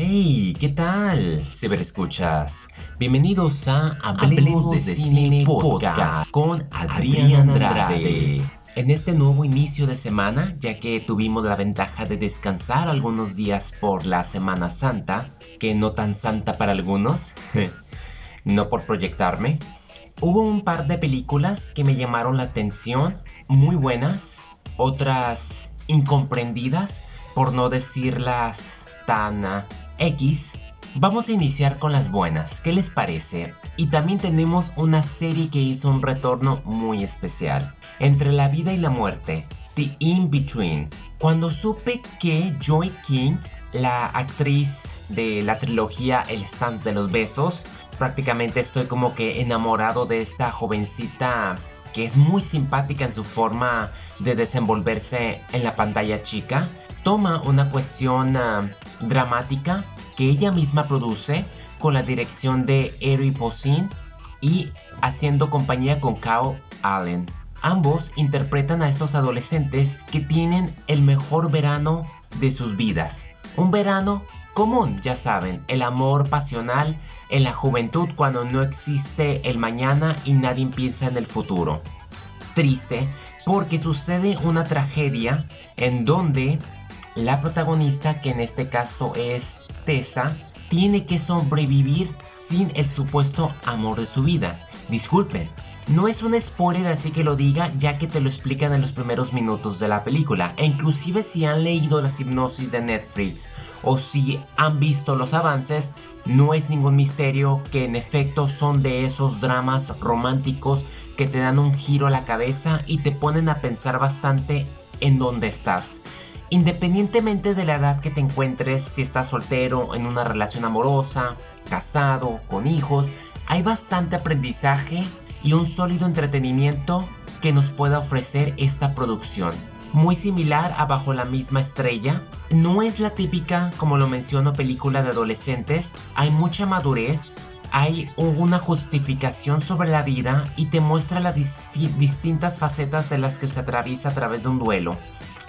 Hey, ¿qué tal? Ciberescuchas. Bienvenidos a Hablemos, de, Cine Podcast con Adrián Andrade. En este nuevo inicio de semana, ya que tuvimos la ventaja de descansar algunos días por la Semana Santa, que no tan santa para algunos, no por proyectarme, hubo un par de películas que me llamaron la atención, muy buenas, otras incomprendidas, por no decirlas tan ah, X, vamos a iniciar con las buenas, ¿qué les parece? Y también tenemos una serie que hizo un retorno muy especial, Entre la vida y la muerte, The In-Between. Cuando supe que Joy King, la actriz de la trilogía El Stand de los Besos, prácticamente estoy como que enamorado de esta jovencita que es muy simpática en su forma de desenvolverse en la pantalla chica, toma una cuestión ah, dramática que ella misma produce con la dirección de Eri Posin y haciendo compañía con Kao Allen. Ambos interpretan a estos adolescentes que tienen el mejor verano de sus vidas. Un verano común, ya saben, el amor pasional en la juventud cuando no existe el mañana y nadie piensa en el futuro. Triste porque sucede una tragedia en donde la protagonista, que en este caso es Tessa, tiene que sobrevivir sin el supuesto amor de su vida. Disculpen, no es un spoiler así que lo diga ya que te lo explican en los primeros minutos de la película. E inclusive si han leído la hipnosis de Netflix o si han visto los avances, no es ningún misterio que en efecto son de esos dramas románticos que te dan un giro a la cabeza y te ponen a pensar bastante en dónde estás. Independientemente de la edad que te encuentres, si estás soltero, en una relación amorosa, casado, con hijos, hay bastante aprendizaje y un sólido entretenimiento que nos pueda ofrecer esta producción. Muy similar a Bajo la misma estrella, no es la típica, como lo menciono, película de adolescentes, hay mucha madurez, hay una justificación sobre la vida y te muestra las distintas facetas de las que se atraviesa a través de un duelo.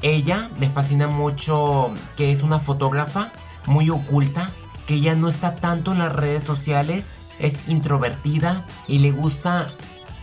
Ella me fascina mucho que es una fotógrafa muy oculta, que ella no está tanto en las redes sociales, es introvertida y le gusta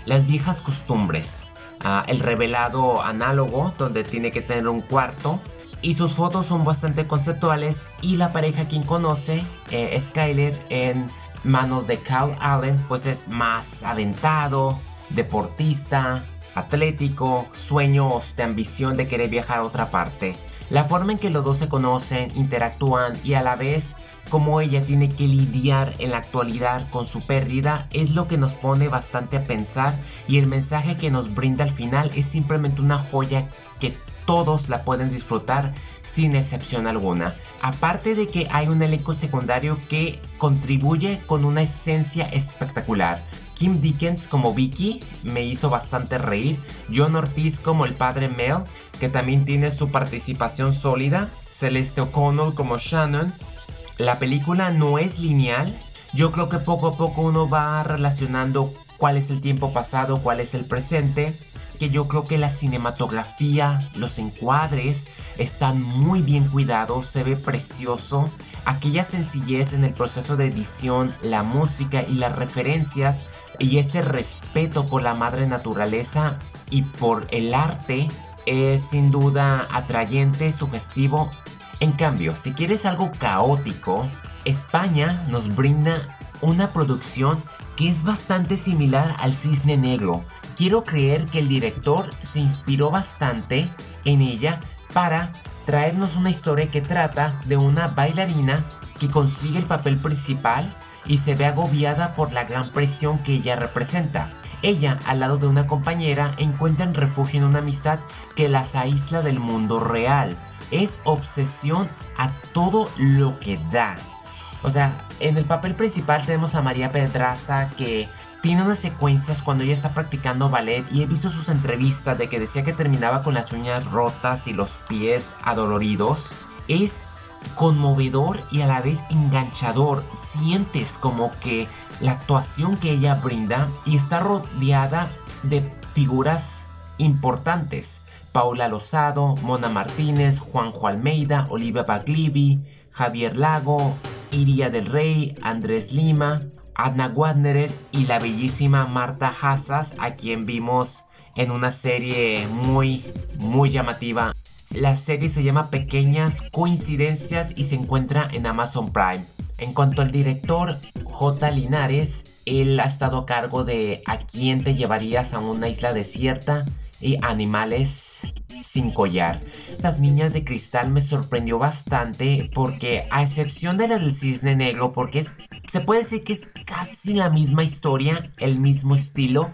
las viejas costumbres. Ah, el revelado análogo, donde tiene que tener un cuarto. Y sus fotos son bastante conceptuales. Y la pareja quien conoce, eh, Skyler, en manos de Cal Allen, pues es más aventado, deportista, atlético, sueños de ambición de querer viajar a otra parte. La forma en que los dos se conocen, interactúan y a la vez cómo ella tiene que lidiar en la actualidad con su pérdida es lo que nos pone bastante a pensar y el mensaje que nos brinda al final es simplemente una joya que todos la pueden disfrutar sin excepción alguna. Aparte de que hay un elenco secundario que contribuye con una esencia espectacular. Kim Dickens como Vicky me hizo bastante reír. John Ortiz como el padre Mel, que también tiene su participación sólida. Celeste O'Connell como Shannon. La película no es lineal. Yo creo que poco a poco uno va relacionando cuál es el tiempo pasado, cuál es el presente. Que yo creo que la cinematografía, los encuadres están muy bien cuidados, se ve precioso. Aquella sencillez en el proceso de edición, la música y las referencias y ese respeto por la madre naturaleza y por el arte es sin duda atrayente, sugestivo. En cambio, si quieres algo caótico, España nos brinda una producción que es bastante similar al Cisne Negro. Quiero creer que el director se inspiró bastante en ella para traernos una historia que trata de una bailarina que consigue el papel principal y se ve agobiada por la gran presión que ella representa. Ella, al lado de una compañera, encuentran refugio en una amistad que las aísla del mundo real. Es obsesión a todo lo que da. O sea, en el papel principal tenemos a María Pedraza que tiene unas secuencias cuando ella está practicando ballet y he visto sus entrevistas de que decía que terminaba con las uñas rotas y los pies adoloridos. Es conmovedor y a la vez enganchador. Sientes como que la actuación que ella brinda y está rodeada de figuras importantes. Paula Lozado, Mona Martínez, Juanjo Almeida, Olivia Baglivi, Javier Lago, Iria del Rey, Andrés Lima, Adna Wadnerer y la bellísima Marta Hassas, a quien vimos en una serie muy, muy llamativa. La serie se llama Pequeñas Coincidencias y se encuentra en Amazon Prime. En cuanto al director J. Linares, él ha estado a cargo de A quién te llevarías a una isla desierta y Animales sin collar. Las niñas de cristal me sorprendió bastante porque a excepción de la del cisne negro, porque se puede decir que es casi la misma historia, el mismo estilo,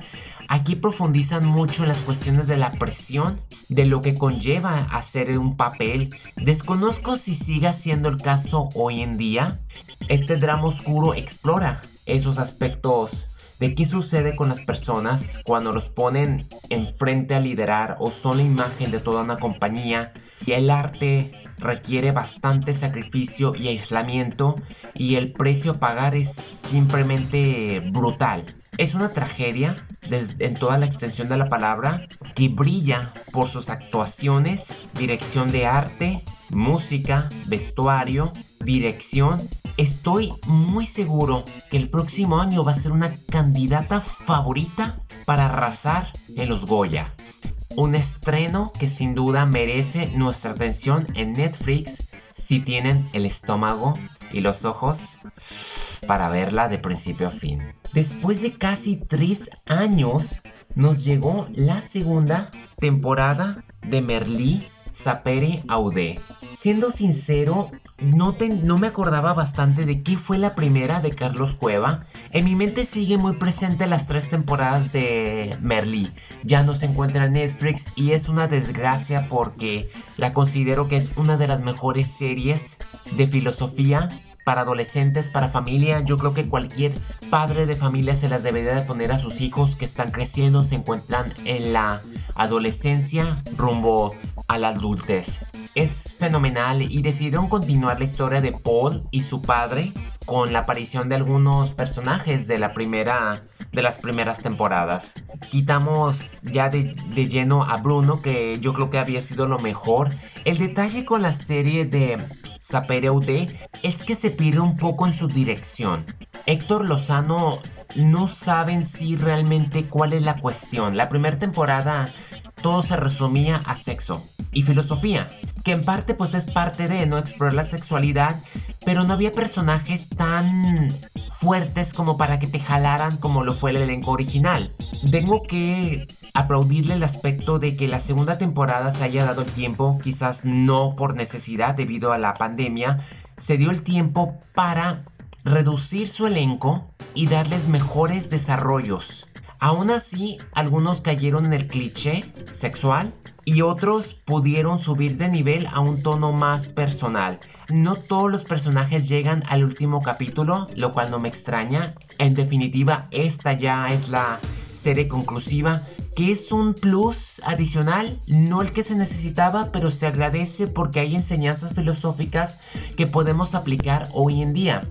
aquí profundizan mucho en las cuestiones de la presión, de lo que conlleva hacer un papel. Desconozco si siga siendo el caso hoy en día. Este drama oscuro explora esos aspectos de qué sucede con las personas cuando los ponen enfrente a liderar o son la imagen de toda una compañía y el arte requiere bastante sacrificio y aislamiento y el precio a pagar es simplemente brutal. Es una tragedia en toda la extensión de la palabra que brilla por sus actuaciones, dirección de arte, música, vestuario, dirección Estoy muy seguro que el próximo año va a ser una candidata favorita para arrasar en los Goya. Un estreno que sin duda merece nuestra atención en Netflix si tienen el estómago y los ojos para verla de principio a fin. Después de casi tres años, nos llegó la segunda temporada de Merlí Sapere Aude. Siendo sincero, no, no me acordaba bastante de qué fue la primera de Carlos Cueva. En mi mente sigue muy presente las tres temporadas de Merlí. Ya no se encuentra en Netflix y es una desgracia porque la considero que es una de las mejores series de filosofía para adolescentes, para familia. Yo creo que cualquier padre de familia se las debería de poner a sus hijos que están creciendo, se encuentran en la adolescencia rumbo a la adultez. Es fenomenal y decidieron continuar la historia de Paul y su padre con la aparición de algunos personajes de la primera de las primeras temporadas. Quitamos ya de, de, lleno a Bruno, que yo creo que había sido lo mejor. El detalle con la serie de Sapere es que se pierde un poco en su dirección. Héctor Lozano no saben si realmente cuál es la cuestión. La primera temporada todo se resumía a sexo y filosofía, que en parte pues es parte de no explorar la sexualidad, pero no había personajes tan fuertes como para que te jalaran como lo fue el elenco original. Tengo que aplaudirle el aspecto de que la segunda temporada se haya dado el tiempo, quizás no por necesidad debido a la pandemia, se dio el tiempo para reducir su elenco y darles mejores desarrollos. Aún así, algunos cayeron en el cliché sexual y otros pudieron subir de nivel a un tono más personal. No todos los personajes llegan al último capítulo, lo cual no me extraña. En definitiva, esta ya es la serie conclusiva, que es un plus adicional, no el que se necesitaba, pero se agradece porque hay enseñanzas filosóficas que podemos aplicar hoy en día.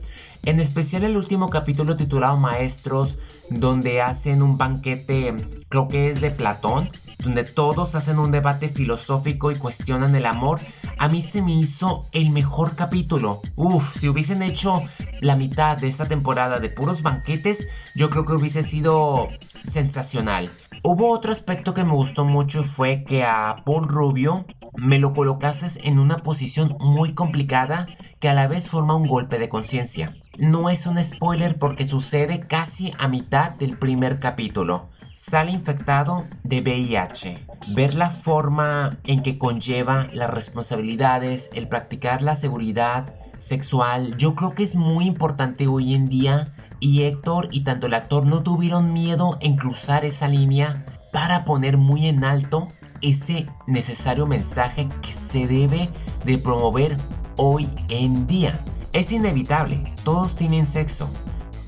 En especial el último capítulo titulado Maestros, donde hacen un banquete, creo que es de Platón, donde todos hacen un debate filosófico y cuestionan el amor, a mí se me hizo el mejor capítulo. Uf, si hubiesen hecho la mitad de esta temporada de puros banquetes, yo creo que hubiese sido sensacional. Hubo otro aspecto que me gustó mucho fue que a Paul Rubio me lo colocases en una posición muy complicada que a la vez forma un golpe de conciencia. No es un spoiler porque sucede casi a mitad del primer capítulo. Sale infectado de VIH. Ver la forma en que conlleva las responsabilidades, el practicar la seguridad sexual, yo creo que es muy importante hoy en día y Héctor y tanto el actor no tuvieron miedo en cruzar esa línea para poner muy en alto ese necesario mensaje que se debe de promover hoy en día. Es inevitable, todos tienen sexo.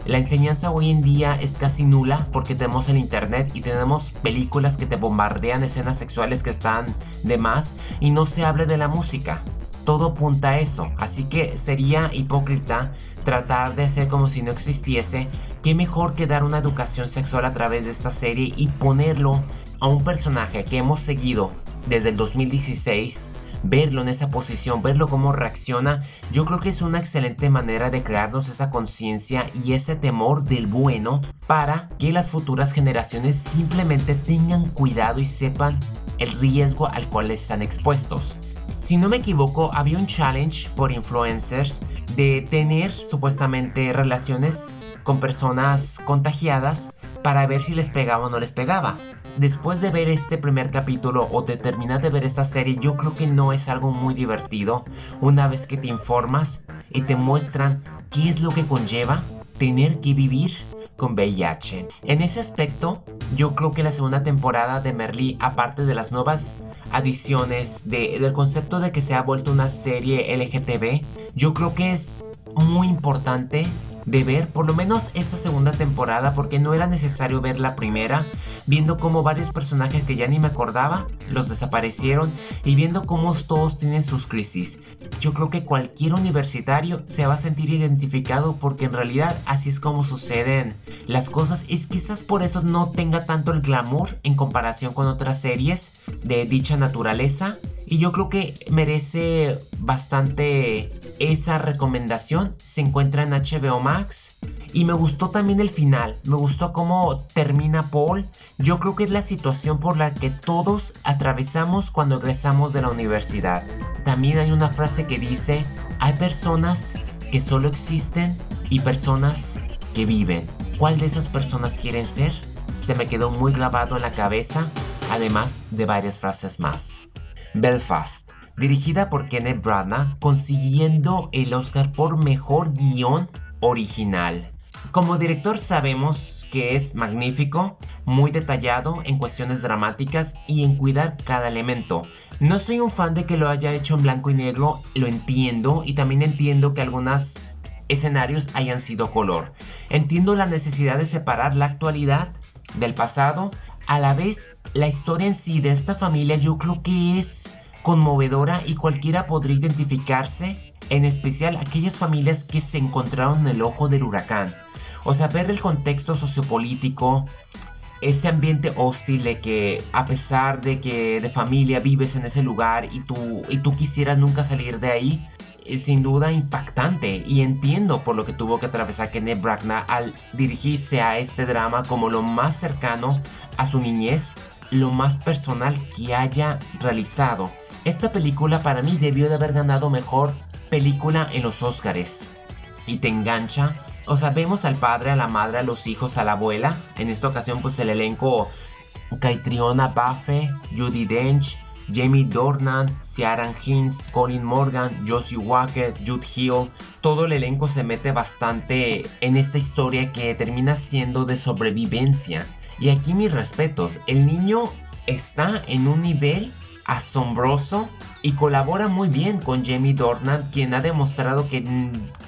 La enseñanza hoy en día es casi nula porque tenemos el internet y tenemos películas que te bombardean escenas sexuales que están de más y no se hable de la música. Todo apunta a eso, así que sería hipócrita tratar de hacer como si no existiese. Qué mejor que dar una educación sexual a través de esta serie y ponerlo a un personaje que hemos seguido desde el 2016, verlo en esa posición, verlo cómo reacciona, yo creo que es una excelente manera de crearnos esa conciencia y ese temor del bueno para que las futuras generaciones simplemente tengan cuidado y sepan el riesgo al cual están expuestos. Si no me equivoco, había un challenge por influencers de tener supuestamente relaciones con personas contagiadas para ver si les pegaba o no les pegaba. Después de ver este primer capítulo o de terminar de ver esta serie, yo creo que no es algo muy divertido una vez que te informas y te muestran qué es lo que conlleva tener que vivir con VIH. En ese aspecto, yo creo que la segunda temporada de Merlí, aparte de las nuevas adiciones del concepto de que se ha vuelto una serie LGTB, yo creo que es muy importante de ver por lo menos esta segunda temporada porque no era necesario ver la primera, viendo como varios personajes que ya ni me acordaba los desaparecieron y viendo cómo todos tienen sus crisis. Yo creo que cualquier universitario se va a sentir identificado porque en realidad así es como suceden las cosas y quizás por eso no tenga tanto el glamour en comparación con otras series de dicha naturaleza y yo creo que merece bastante esa recomendación. Se encuentra en HBO Max. Y me gustó también el final. Me gustó cómo termina Paul. Yo creo que es la situación por la que todos atravesamos cuando egresamos de la universidad. También hay una frase que dice, hay personas que solo existen y personas que viven. ¿Cuál de esas personas quieren ser? Se me quedó muy grabado en la cabeza, además de varias frases más. Belfast, dirigida por Kenneth Branagh, consiguiendo el Oscar por Mejor Guión Original. Como director sabemos que es magnífico, muy detallado en cuestiones dramáticas y en cuidar cada elemento. No soy un fan de que lo haya hecho en blanco y negro, lo entiendo y también entiendo que algunos escenarios hayan sido color. Entiendo la necesidad de separar la actualidad del pasado a la vez, la historia en sí de esta familia yo creo que es conmovedora y cualquiera podría identificarse, en especial aquellas familias que se encontraron en el ojo del huracán. O sea, ver el contexto sociopolítico, ese ambiente hostil de que a pesar de que de familia vives en ese lugar y tú, y tú quisieras nunca salir de ahí, es sin duda impactante y entiendo por lo que tuvo que atravesar Kenneth Branagh al dirigirse a este drama como lo más cercano a su niñez, lo más personal que haya realizado. Esta película para mí debió de haber ganado mejor película en los Oscars. Y te engancha. O sea, vemos al padre, a la madre, a los hijos, a la abuela. En esta ocasión, pues el elenco Caitriona Baffe, Judy Dench, Jamie Dornan, Ciaran Hinds, Colin Morgan, Josie Walker, Jude Hill, todo el elenco se mete bastante en esta historia que termina siendo de sobrevivencia. Y aquí mis respetos, el niño está en un nivel asombroso y colabora muy bien con Jamie Dornan, quien ha demostrado que,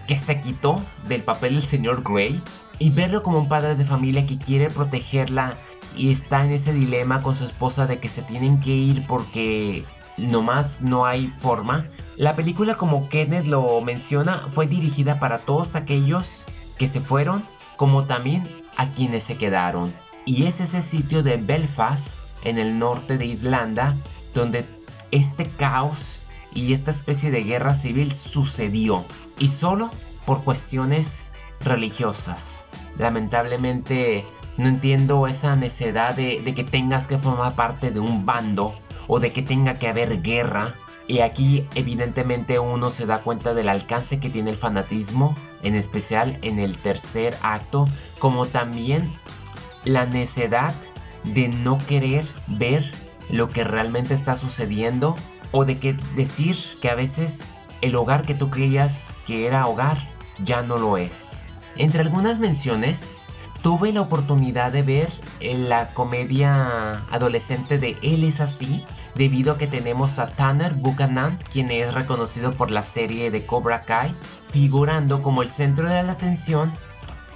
que se quitó del papel del señor Grey. Y verlo como un padre de familia que quiere protegerla y está en ese dilema con su esposa de que se tienen que ir porque nomás no hay forma. La película, como Kenneth lo menciona, fue dirigida para todos aquellos que se fueron, como también a quienes se quedaron. Y es ese sitio de Belfast, en el norte de Irlanda, donde este caos y esta especie de guerra civil sucedió. Y solo por cuestiones religiosas. Lamentablemente no entiendo esa necesidad de, que tengas que formar parte de un bando o de que tenga que haber guerra. Y aquí evidentemente uno se da cuenta del alcance que tiene el fanatismo, en especial en el tercer acto, como también la necedad de no querer ver lo que realmente está sucediendo o de que decir que a veces el hogar que tú creías que era hogar ya no lo es. Entre algunas menciones tuve la oportunidad de ver la comedia adolescente de Él es así, debido a que tenemos a Tanner Buchanan, quien es reconocido por la serie de Cobra Kai, figurando como el centro de la atención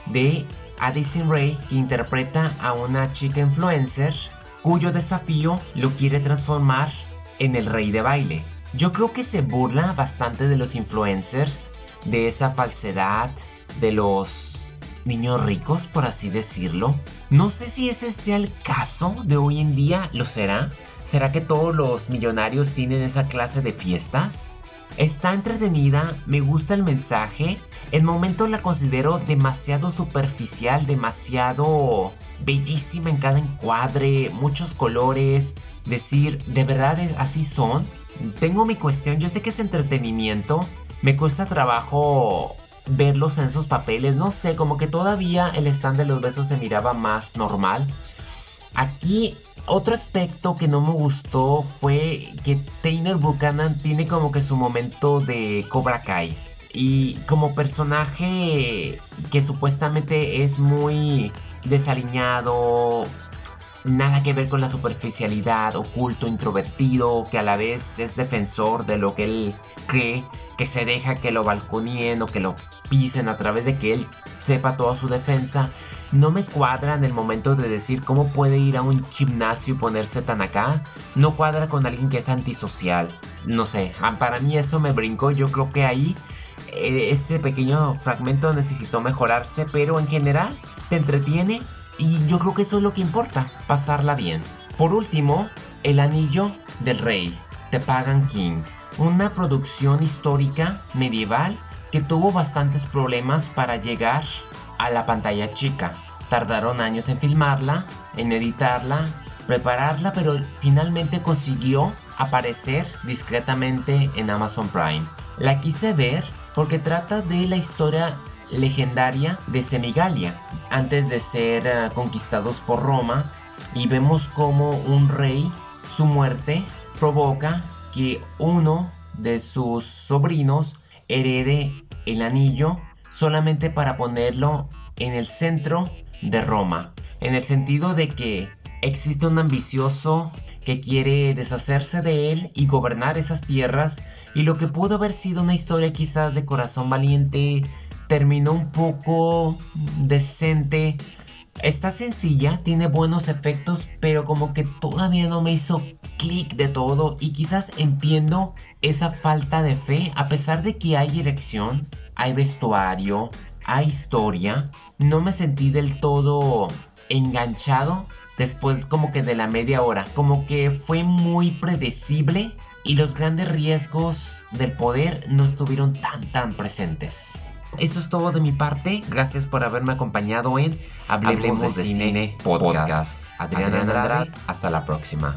de Addison Ray, que interpreta a una chica influencer cuyo desafío lo quiere transformar en el rey de baile. Yo creo que se burla bastante de los influencers, de esa falsedad, de los niños ricos, por así decirlo. No sé si ese sea el caso de hoy en día, ¿lo será? ¿Será que todos los millonarios tienen esa clase de fiestas? Está entretenida, me gusta el mensaje. El momento la considero demasiado superficial, demasiado bellísima en cada encuadre, muchos colores. Decir, ¿de verdad así son? Tengo mi cuestión, yo sé que es entretenimiento. Me cuesta trabajo verlos en esos papeles. No sé, como que todavía el stand de los besos se miraba más normal. Aquí otro aspecto que no me gustó fue que Tainer Buchanan tiene como que su momento de Cobra Kai. Y como personaje que supuestamente es muy desaliñado, nada que ver con la superficialidad, oculto, introvertido, que a la vez es defensor de lo que él cree, que se deja que lo balconien o que lo pisen a través de que él sepa toda su defensa no me cuadra en el momento de decir cómo puede ir a un gimnasio y ponerse tan acá. No cuadra con alguien que es antisocial. No sé, ah, para mí eso me brincó. Yo creo que ahí eh, ese pequeño fragmento necesitó mejorarse, pero en general te entretiene y yo creo que eso es lo que importa, pasarla bien. Por último, El Anillo del Rey, de Pagan King. Una producción histórica medieval que tuvo bastantes problemas para llegar a la pantalla chica. Tardaron años en filmarla, en editarla, prepararla, pero finalmente consiguió aparecer discretamente en Amazon Prime. La quise ver porque trata de la historia legendaria de Semigalia, antes de ser eh, conquistados por Roma, y vemos como un rey, su muerte, provoca que uno de sus sobrinos herede el anillo solamente para ponerlo en el centro de Roma, en el sentido de que existe un ambicioso que quiere deshacerse de él y gobernar esas tierras y lo que pudo haber sido una historia quizás de corazón valiente terminó un poco decente. Está sencilla, tiene buenos efectos, pero como que todavía no me hizo clic de todo y quizás entiendo esa falta de fe a pesar de que hay dirección, hay vestuario, hay historia. No me sentí del todo enganchado después como que de la media hora. Como que fue muy predecible y los grandes riesgos del poder no estuvieron tan tan presentes. Eso es todo de mi parte. Gracias por haberme acompañado en Hablemos, de, Cine, Podcast. Adriana Andrade, hasta la próxima.